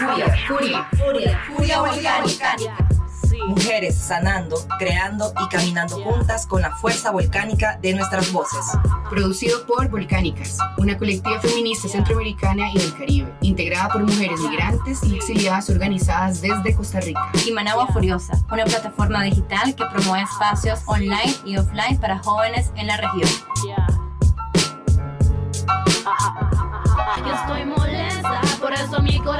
Furia, furia, furia, furia volcánica. Mujeres sanando, creando y caminando juntas con la fuerza volcánica de nuestras voces. Producido por Volcánicas, una colectiva feminista centroamericana y del Caribe, integrada por mujeres migrantes y exiliadas organizadas desde Costa Rica. Y Managua Furiosa, una plataforma digital que promueve espacios online y offline para jóvenes en la región. Yo estoy molesta, por eso mi coraje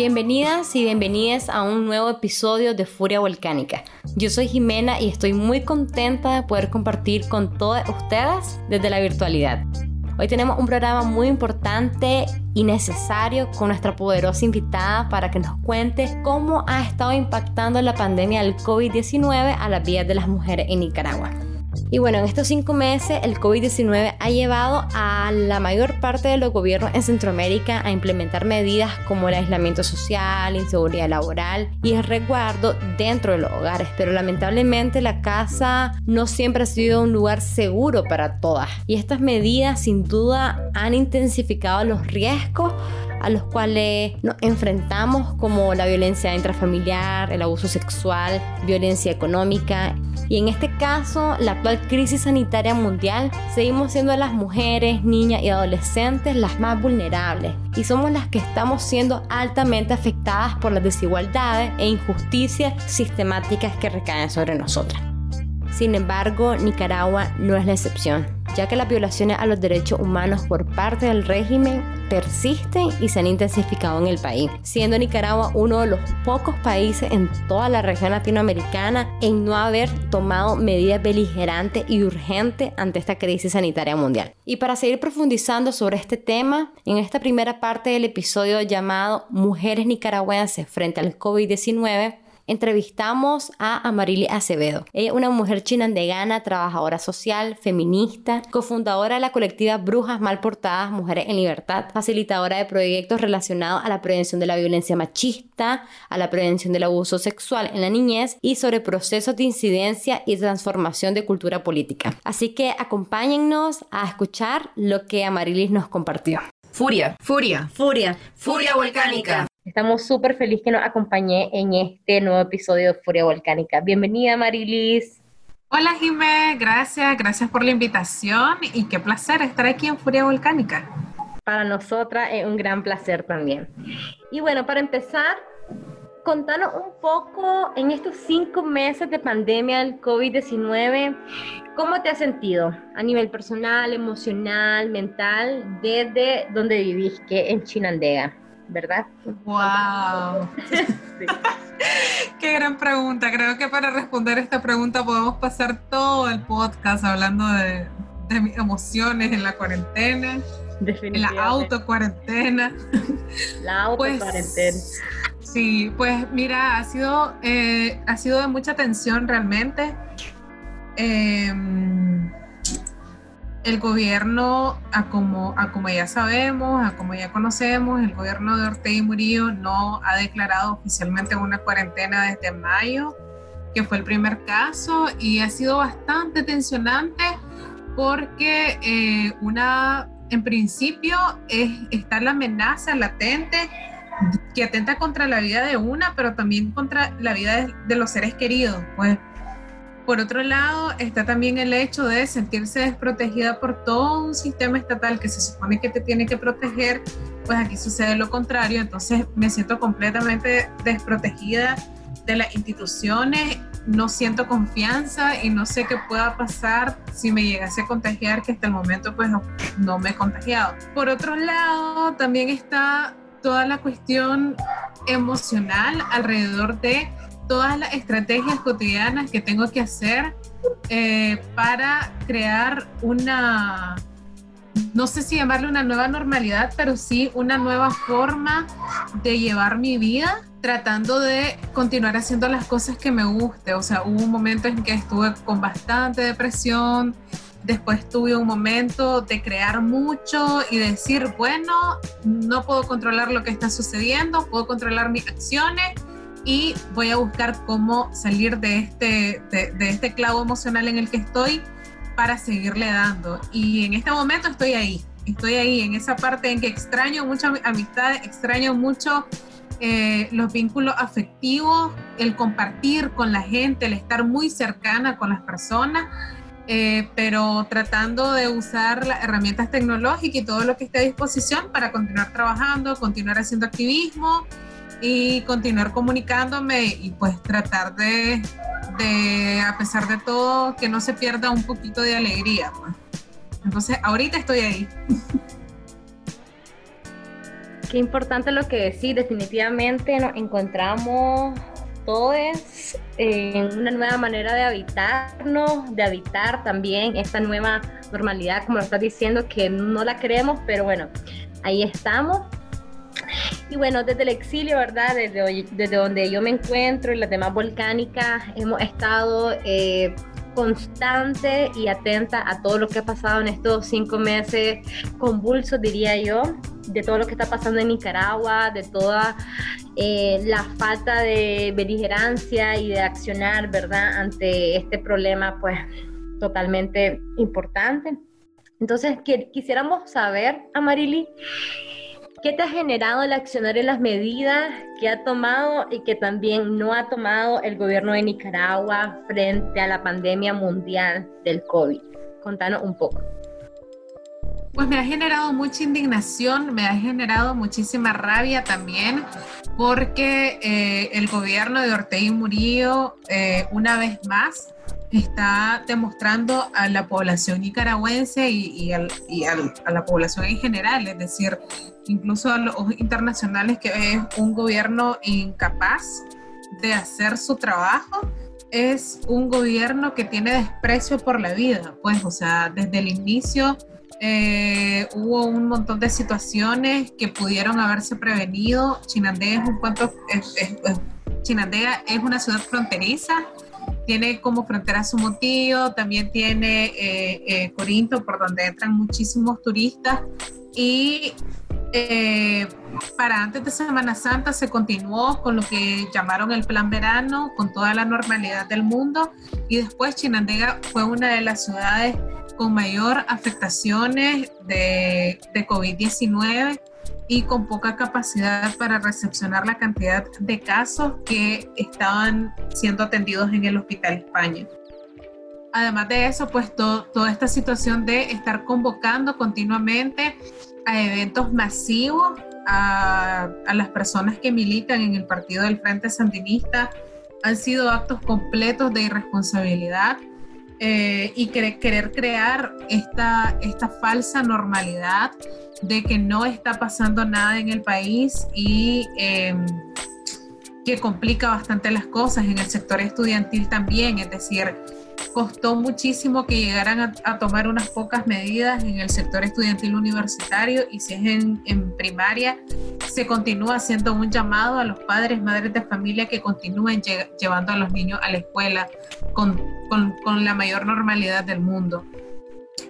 Bienvenidas y bienvenidas a un nuevo episodio de Furia Volcánica. Yo soy Jimena y estoy muy contenta de poder compartir con todas ustedes desde la virtualidad. Hoy tenemos un programa muy importante y necesario con nuestra poderosa invitada para que nos cuente cómo ha estado impactando la pandemia del COVID-19 a las vidas de las mujeres en Nicaragua. Y bueno, en estos cinco meses el COVID-19 ha llevado a la mayor parte de los gobiernos en Centroamérica a implementar medidas como el aislamiento social, inseguridad laboral y el resguardo dentro de los hogares. Pero lamentablemente la casa no siempre ha sido un lugar seguro para todas. Y estas medidas sin duda han intensificado los riesgos a los cuales nos enfrentamos como la violencia intrafamiliar, el abuso sexual, violencia económica. Y en este caso la actual crisis sanitaria mundial seguimos siendo las mujeres, niñas y adolescentes las más vulnerables. Y somos las que estamos siendo altamente afectadas por las desigualdades e injusticias sistemáticas que recaen sobre nosotras. Sin embargo, Nicaragua no es la excepción, ya que las violaciones a los derechos humanos por parte del régimen persisten y se han intensificado en el país, siendo Nicaragua uno de los pocos países en toda la región latinoamericana en no haber tomado medidas beligerantes y urgentes ante esta crisis sanitaria mundial. Y para seguir profundizando sobre este tema, en esta primera parte del episodio llamado Mujeres nicaragüenses frente al COVID-19, entrevistamos a Amarili Acevedo. Ella es una mujer chinandegana, trabajadora social, feminista, cofundadora de la colectiva Brujas Mal Portadas Mujeres en Libertad, facilitadora de proyectos relacionados a la prevención de la violencia machista, a la prevención del abuso sexual en la niñez y sobre procesos de incidencia y transformación de cultura política. Así que acompáñennos a escuchar lo que Amarilis nos compartió. Furia, Furia, Furia. furia volcánica. Estamos súper felices que nos acompañe en este nuevo episodio de Furia Volcánica. Bienvenida, Marilis. Hola Jimé, gracias, gracias por la invitación y qué placer estar aquí en Furia Volcánica. Para nosotras es un gran placer también. Y bueno, para empezar, contanos un poco en estos cinco meses de pandemia del COVID-19, ¿cómo te has sentido a nivel personal, emocional, mental, desde donde vivís, que en Chinandega? ¿Verdad? ¡Wow! Qué gran pregunta. Creo que para responder esta pregunta podemos pasar todo el podcast hablando de, mis emociones en la cuarentena, en la autocuarentena. La autocuarentena. Pues, sí, pues mira, ha sido, eh, ha sido de mucha tensión realmente. Eh, el gobierno, como, ya sabemos, como ya conocemos, el gobierno de Ortega y Murillo no ha declarado oficialmente una cuarentena desde mayo, que fue el primer caso, y ha sido bastante tensionante porque eh, una, en principio es, está la amenaza latente que atenta contra la vida de una, pero también contra la vida de, de los seres queridos. Pues por otro lado, está también el hecho de sentirse desprotegida por todo un sistema estatal que se supone que te tiene que proteger, pues aquí sucede lo contrario, entonces me siento completamente desprotegida de las instituciones, no siento confianza y no sé qué pueda pasar si me llegase a contagiar, que hasta el momento pues no, no me he contagiado. Por otro lado, también está toda la cuestión emocional alrededor de todas las estrategias cotidianas que tengo que hacer eh, para crear una, no sé si llamarle una nueva normalidad, pero sí una nueva forma de llevar mi vida tratando de continuar haciendo las cosas que me guste. O sea, hubo un momento en que estuve con bastante depresión, después tuve un momento de crear mucho y decir, bueno, no puedo controlar lo que está sucediendo, puedo controlar mis acciones y voy a buscar cómo salir de este, de, este clavo emocional en el que estoy para seguirle dando. Y en este momento estoy ahí, estoy ahí en esa parte en que extraño mucho amistad, extraño mucho eh, los vínculos afectivos, el compartir con la gente, el estar muy cercana con las personas, eh, pero tratando de usar las herramientas tecnológicas y todo lo que esté a disposición para continuar trabajando, continuar haciendo activismo y continuar comunicándome y pues tratar de, de a pesar de todo, que no se pierda un poquito de alegría. Pues. Entonces, ahorita estoy ahí. Qué importante lo que decís, definitivamente nos encontramos todos en una nueva manera de habitarnos, de habitar también esta nueva normalidad, como lo estás diciendo, que no la queremos, pero bueno, ahí estamos. Y bueno, desde el exilio, ¿verdad? Desde, desde donde yo me encuentro y las demás volcánicas, hemos estado eh, constante y atenta a todo lo que ha pasado en estos cinco meses convulsos, diría yo, de todo lo que está pasando en Nicaragua, de toda eh, la falta de beligerancia y de accionar, ¿verdad?, ante este problema, pues, totalmente importante. Entonces, quisiéramos saber, Amarili, ¿Qué te ha generado el accionar en las medidas que ha tomado y que también no ha tomado el gobierno de Nicaragua frente a la pandemia mundial del COVID? Contanos un poco. Pues me ha generado mucha indignación, me ha generado muchísima rabia también, porque eh, el gobierno de Ortega Murillo, eh, una vez más, está demostrando a la población nicaragüense y, a la población en general, es decir, incluso a los internacionales, que es un gobierno incapaz de hacer su trabajo, es un gobierno que tiene desprecio por la vida, pues, o sea, desde el inicio eh, hubo un montón de situaciones que pudieron haberse prevenido. Chinandega es un cuento, Chinandega es una ciudad fronteriza tiene como frontera su motivo, también tiene eh, eh, Corinto, por donde entran muchísimos turistas. Y eh, para antes de Semana Santa se continuó con lo que llamaron el plan verano, con toda la normalidad del mundo. Y después Chinandega fue una de las ciudades con mayor afectaciones de, de COVID-19 y con poca capacidad para recepcionar la cantidad de casos que estaban siendo atendidos en el Hospital España. Además de eso, pues toda esta situación de estar convocando continuamente a eventos masivos a, a, las personas que militan en el partido del Frente Sandinista han sido actos completos de irresponsabilidad eh, y querer, crear esta, esta falsa normalidad de que no está pasando nada en el país y em, que complica bastante las cosas en el sector estudiantil también, es decir, costó muchísimo que llegaran a, tomar unas pocas medidas en el sector estudiantil universitario y si es en, primaria, se continúa haciendo un llamado a los padres, madres de familia que continúen llevando a los niños a la escuela con, con, con la mayor normalidad del mundo.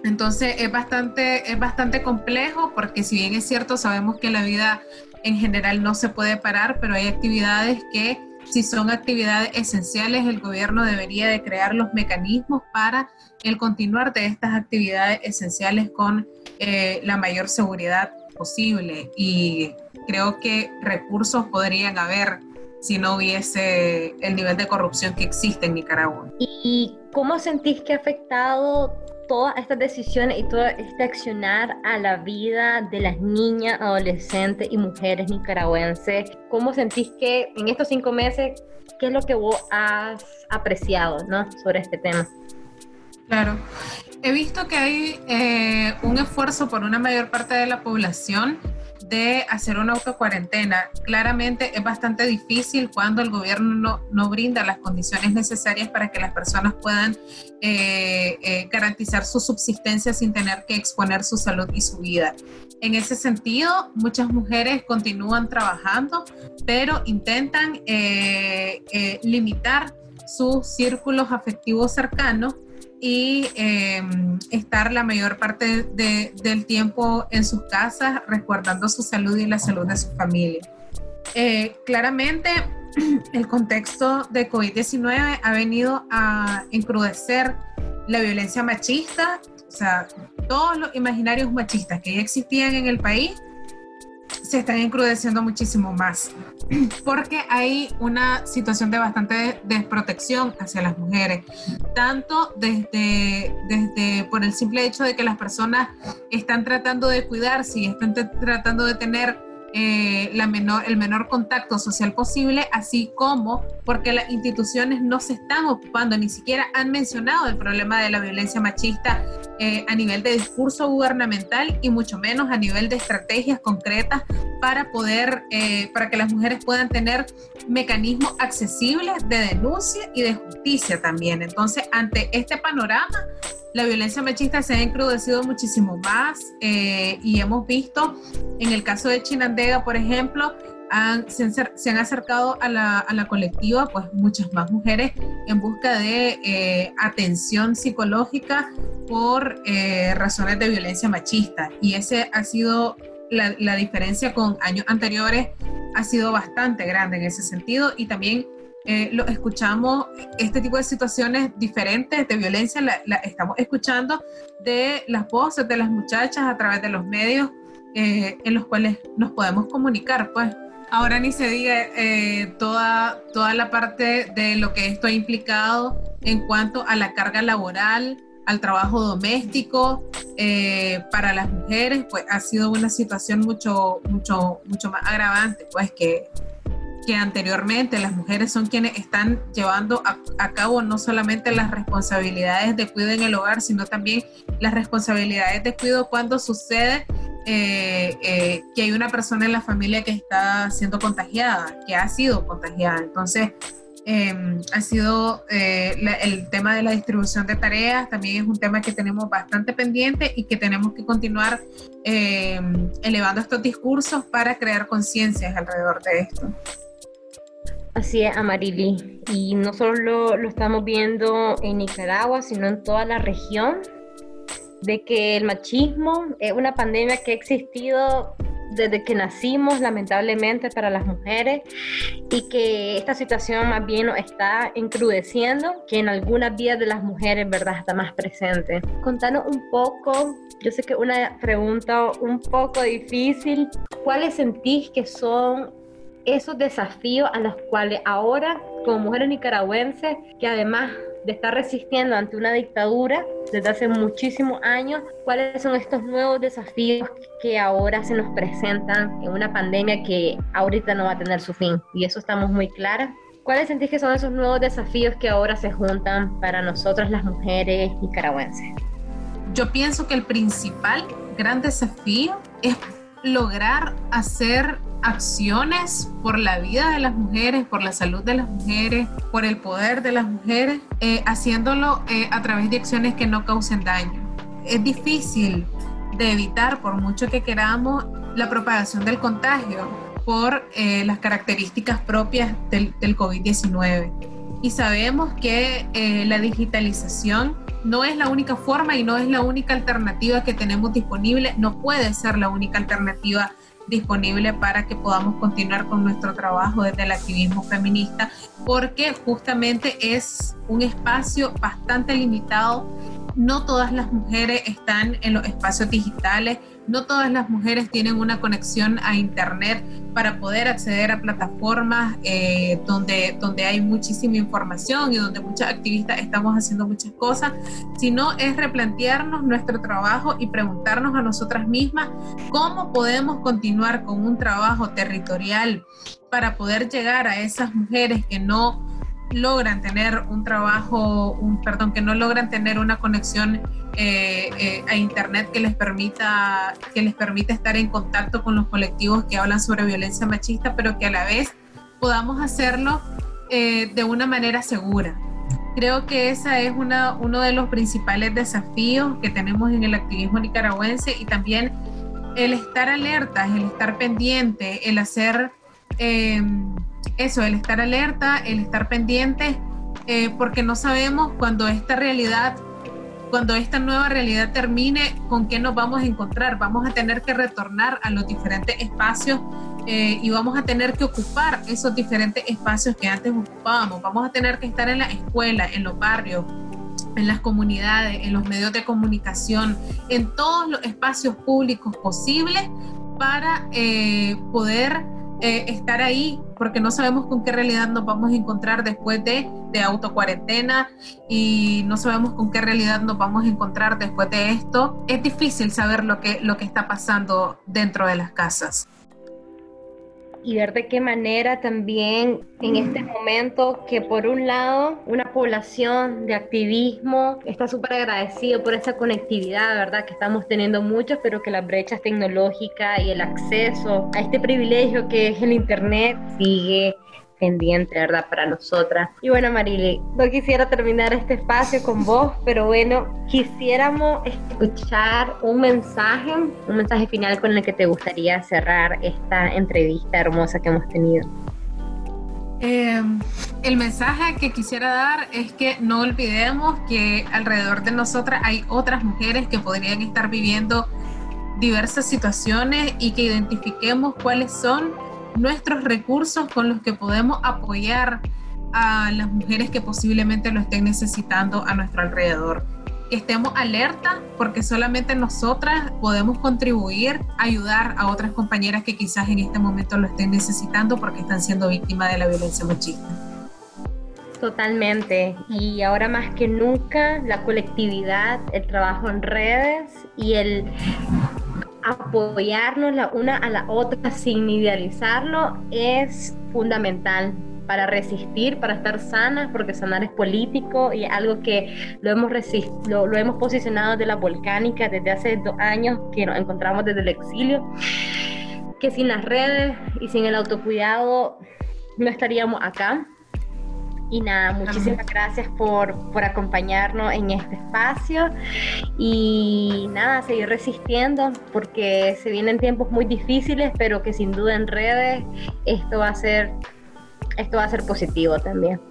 Entonces es bastante, es bastante complejo porque si bien es cierto, sabemos que la vida en general no se puede parar, pero hay actividades que si son actividades esenciales, el gobierno debería de crear los mecanismos para el continuar de estas actividades esenciales con eh, la mayor seguridad posible. Y creo que recursos podrían haber si no hubiese el nivel de corrupción que existe en Nicaragua. ¿Y cómo sentís que ha afectado todas estas decisiones y todo este accionar a la vida de las niñas, adolescentes y mujeres nicaragüenses? ¿Cómo sentís que en estos cinco meses, qué es lo que vos has apreciado ¿no? sobre este tema? Claro, he visto que hay eh, un esfuerzo por una mayor parte de la población de hacer una autocuarentena. Claramente es bastante difícil cuando el gobierno no, no brinda las condiciones necesarias para que las personas puedan eh, eh, garantizar su subsistencia sin tener que exponer su salud y su vida. En ese sentido, muchas mujeres continúan trabajando, pero intentan eh, limitar sus círculos afectivos cercanos y em, estar la mayor parte del tiempo en sus casas resguardando su salud y la salud de su familia. Eh, claramente, el contexto de COVID-19 ha venido a encrudecer la violencia machista, o sea, todos los imaginarios machistas que ya existían en el país, se están encrudeciendo muchísimo más, porque hay una situación de bastante desprotección hacia las mujeres, tanto desde, desde por el simple hecho de que las personas están tratando de cuidarse y están tratando de tener eh, la menor, el menor contacto social posible, así como porque las instituciones no se están ocupando, ni siquiera han mencionado el problema de la violencia machista eh, a nivel de discurso gubernamental y mucho menos a nivel de estrategias concretas para poder, eh, para que las mujeres puedan tener mecanismos accesibles de denuncia y de justicia también. Entonces, ante este panorama, la violencia machista se ha encrudecido muchísimo más eh, y hemos visto en el caso de Chinandega, por ejemplo, se, han, acercado a la, colectiva pues muchas más mujeres en busca de eh, atención psicológica por eh, razones de violencia machista y ese ha sido la, la diferencia con años anteriores ha sido bastante grande en ese sentido y también eh, lo escuchamos, este tipo de situaciones diferentes de violencia, la, estamos escuchando de las voces de las muchachas a través de los medios eh, en los cuales nos podemos comunicar, pues. Ahora ni se diga eh, toda, toda la parte de lo que esto ha implicado en cuanto a la carga laboral, al trabajo doméstico para las mujeres, pues ha sido una situación mucho, mucho, mucho más agravante, pues que que anteriormente. Las mujeres son quienes están llevando a, cabo no solamente las responsabilidades de cuidado en el hogar, sino también las responsabilidades de cuidado cuando sucede eh, eh, que hay una persona en la familia que está siendo contagiada, que ha sido contagiada. Entonces, em, ha sido eh, el tema de la distribución de tareas, también es un tema que tenemos bastante pendiente y que tenemos que continuar em, elevando estos discursos para crear conciencias alrededor de esto. Así es, Amarili. Y no solo lo, estamos viendo en Nicaragua, sino en toda la región, de que el machismo es una pandemia que ha existido desde que nacimos, lamentablemente, para las mujeres, y que esta situación más bien nos está encrudeciendo, que en algunas vidas de las mujeres, ¿verdad?, está más presente. Contanos un poco, yo sé que una pregunta un poco difícil, ¿cuáles sentís que son esos desafíos a los cuales ahora, como mujeres nicaragüenses, que además de estar resistiendo ante una dictadura desde hace muchísimos años, cuáles son estos nuevos desafíos que ahora se nos presentan en una pandemia que ahorita no va a tener su fin. Y eso estamos muy claras. ¿Cuáles sentís que son esos nuevos desafíos que ahora se juntan para nosotras las mujeres nicaragüenses? Yo pienso que el principal gran desafío es lograr hacer acciones por la vida de las mujeres, por la salud de las mujeres, por el poder de las mujeres, eh, haciéndolo eh, a través de acciones que no causen daño. Es difícil de evitar, por mucho que queramos, la propagación del contagio por eh, las características propias del, del COVID-19. Y sabemos que la digitalización no es la única forma y no es la única alternativa que tenemos disponible, no puede ser la única alternativa disponible para que podamos continuar con nuestro trabajo desde el activismo feminista, porque justamente es un espacio bastante limitado. No todas las mujeres están en los espacios digitales, no todas las mujeres tienen una conexión a Internet para poder acceder a plataformas eh, donde, donde hay muchísima información y donde muchas activistas estamos haciendo muchas cosas, sino es replantearnos nuestro trabajo y preguntarnos a nosotras mismas cómo podemos continuar con un trabajo territorial para poder llegar a esas mujeres que no logran tener un trabajo, un, perdón, que no logran tener una conexión eh, eh, a internet que les permita que les permita estar en contacto con los colectivos que hablan sobre violencia machista, pero que a la vez podamos hacerlo eh, de una manera segura. Creo que ese es una, uno de los principales desafíos que tenemos en el activismo nicaragüense y también el estar alertas, el estar pendiente, el hacer eso, el estar alerta, el estar pendiente, eh, porque no sabemos cuando esta realidad, cuando esta nueva realidad termine, con qué nos vamos a encontrar. Vamos a tener que retornar a los diferentes espacios eh, y vamos a tener que ocupar esos diferentes espacios que antes ocupábamos. Vamos a tener que estar en la escuela, en los barrios, en las comunidades, en los medios de comunicación, en todos los espacios públicos posibles para eh, poder eh, estar ahí, porque no sabemos con qué realidad nos vamos a encontrar después de, de autocuarentena y no sabemos con qué realidad nos vamos a encontrar después de esto. Es difícil saber lo que, lo que está pasando dentro de las casas y ver de qué manera también en este momento que por un lado una población de activismo está súper agradecido por esa conectividad, ¿verdad? Que estamos teniendo muchos, pero que las brechas tecnológicas y el acceso a este privilegio que es el Internet sigue pendiente, ¿verdad? Para nosotras. Y bueno, Marily, no quisiera terminar este espacio con vos, pero bueno, quisiéramos escuchar un mensaje, un mensaje final con el que te gustaría cerrar esta entrevista hermosa que hemos tenido. Eh, el mensaje que quisiera dar es que no olvidemos que alrededor de nosotras hay otras mujeres que podrían estar viviendo diversas situaciones y que identifiquemos cuáles son nuestros recursos con los que podemos apoyar a las mujeres que posiblemente lo estén necesitando a nuestro alrededor. Que estemos alerta porque solamente nosotras podemos contribuir, ayudar a otras compañeras que quizás en este momento lo estén necesitando porque están siendo víctimas de la violencia machista. Totalmente. Y ahora más que nunca, la colectividad, el trabajo en redes y el apoyarnos la una a la otra sin idealizarlo es fundamental para resistir, para estar sanas, porque sanar es político y algo que lo hemos, lo, lo hemos posicionado de la volcánica desde hace dos años que nos encontramos desde el exilio, que sin las redes y sin el autocuidado no estaríamos acá. Y nada, muchísimas gracias por, por, acompañarnos en este espacio y nada, seguir resistiendo porque se vienen tiempos muy difíciles, pero que sin duda en redes esto va a ser, esto va a ser positivo también.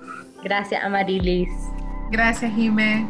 Gracias, Amarilis. Gracias, Jimé.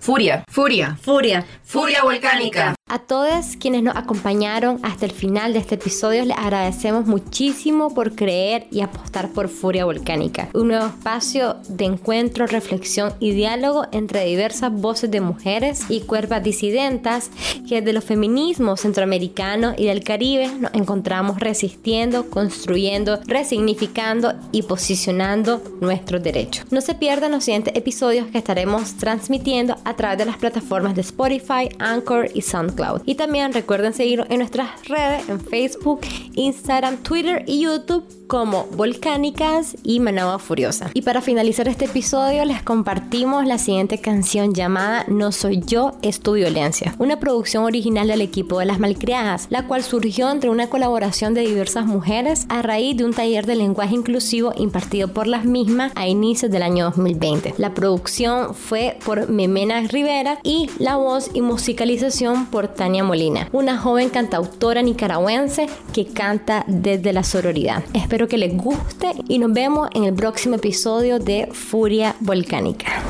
Furia. Furia. Furia. Furia volcánica. A todos quienes nos acompañaron hasta el final de este episodio les agradecemos muchísimo por creer y apostar por Furia Volcánica, un nuevo espacio de encuentro, reflexión y diálogo entre diversas voces de mujeres y cuerpos disidentas que desde los feminismos centroamericanos y del Caribe nos encontramos resistiendo, construyendo, resignificando y posicionando nuestros derechos. No se pierdan los siguientes episodios que estaremos transmitiendo a través de las plataformas de Spotify, Anchor y SoundCloud. Y también recuerden seguirnos en nuestras redes, en Facebook, Instagram, Twitter y YouTube como Volcánicas y Manaba Furiosa. Y para finalizar este episodio les compartimos la siguiente canción llamada No Soy Yo, es tu violencia, una producción original del equipo de las Malcriadas, la cual surgió entre una colaboración de diversas mujeres a raíz de un taller de lenguaje inclusivo impartido por las mismas a inicios del año 2020. La producción fue por Memena Rivera y la voz y musicalización por Tania Molina, una joven cantautora nicaragüense que canta desde la sororidad. Que les guste y nos vemos en el próximo episodio de Furia Volcánica.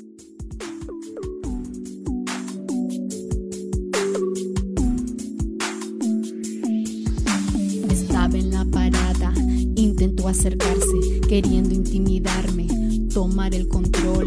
Estaba en la parada, intentó acercarse, queriendo intimidarme, tomar el control.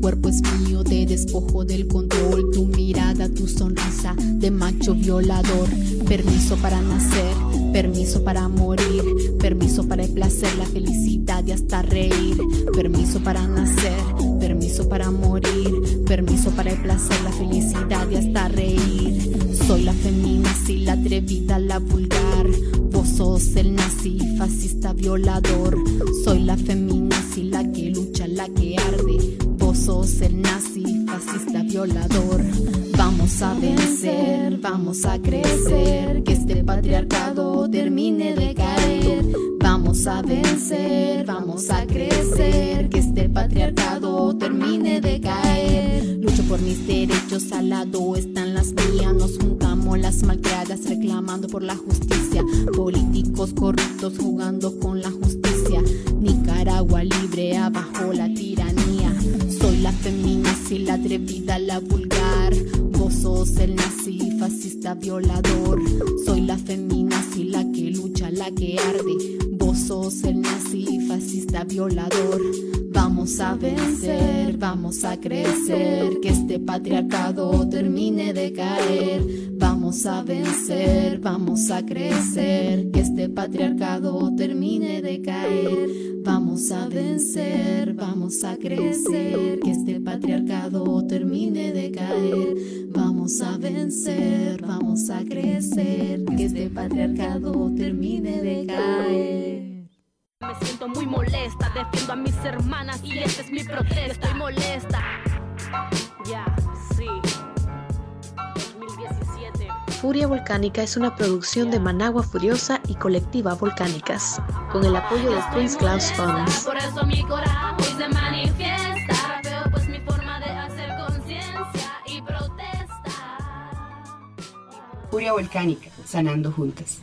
Cuerpo es mío, te despojo del control. Tu mirada, tu sonrisa de macho violador. Permiso para nacer Permiso para morir, permiso para el placer, la felicidad y hasta reír. Permiso para nacer, permiso para morir, permiso para el placer, la felicidad y hasta reír. Soy la femina, sí, la atrevida, la vulgar. Vos sos el nazi, fascista, violador. Soy la femina, sí, la que lucha, la que arde. El nazi, fascista, violador. Vamos a vencer, vamos a crecer, que este patriarcado termine de caer. Vamos a vencer, vamos a crecer, que este patriarcado termine de caer. Lucho por mis derechos, al lado están las mías, nos juntamos las malcriadas reclamando por la justicia. Políticos corruptos jugando con la justicia. Nicaragua libre abajo la tiranía. Soy la atrevida, la vulgar sos el nazi, fascista violador. Soy la feminazi, la que lucha, la que arde. Vos sos el nazi, fascista violador. Vamos a vencer, vamos a crecer, que este patriarcado termine de caer. Vamos a vencer, vamos a crecer, que este patriarcado termine de caer. Vamos a vencer, vamos a crecer, que este patriarcado termine de caer. Vamos a vencer, vamos a crecer, que este patriarcado termine de caer. Me siento muy molesta, defiendo a mis hermanas y esta es mi protesta. Estoy molesta. Furia Volcánica es una producción de Managua Furiosa y Colectiva Volcánicas, con el apoyo de Prince Klaus Funds. Por eso mi coraje hoy se manifiesta. Veo pues mi forma de hacer conciencia y protesta. Furia Volcánica, sanando juntas.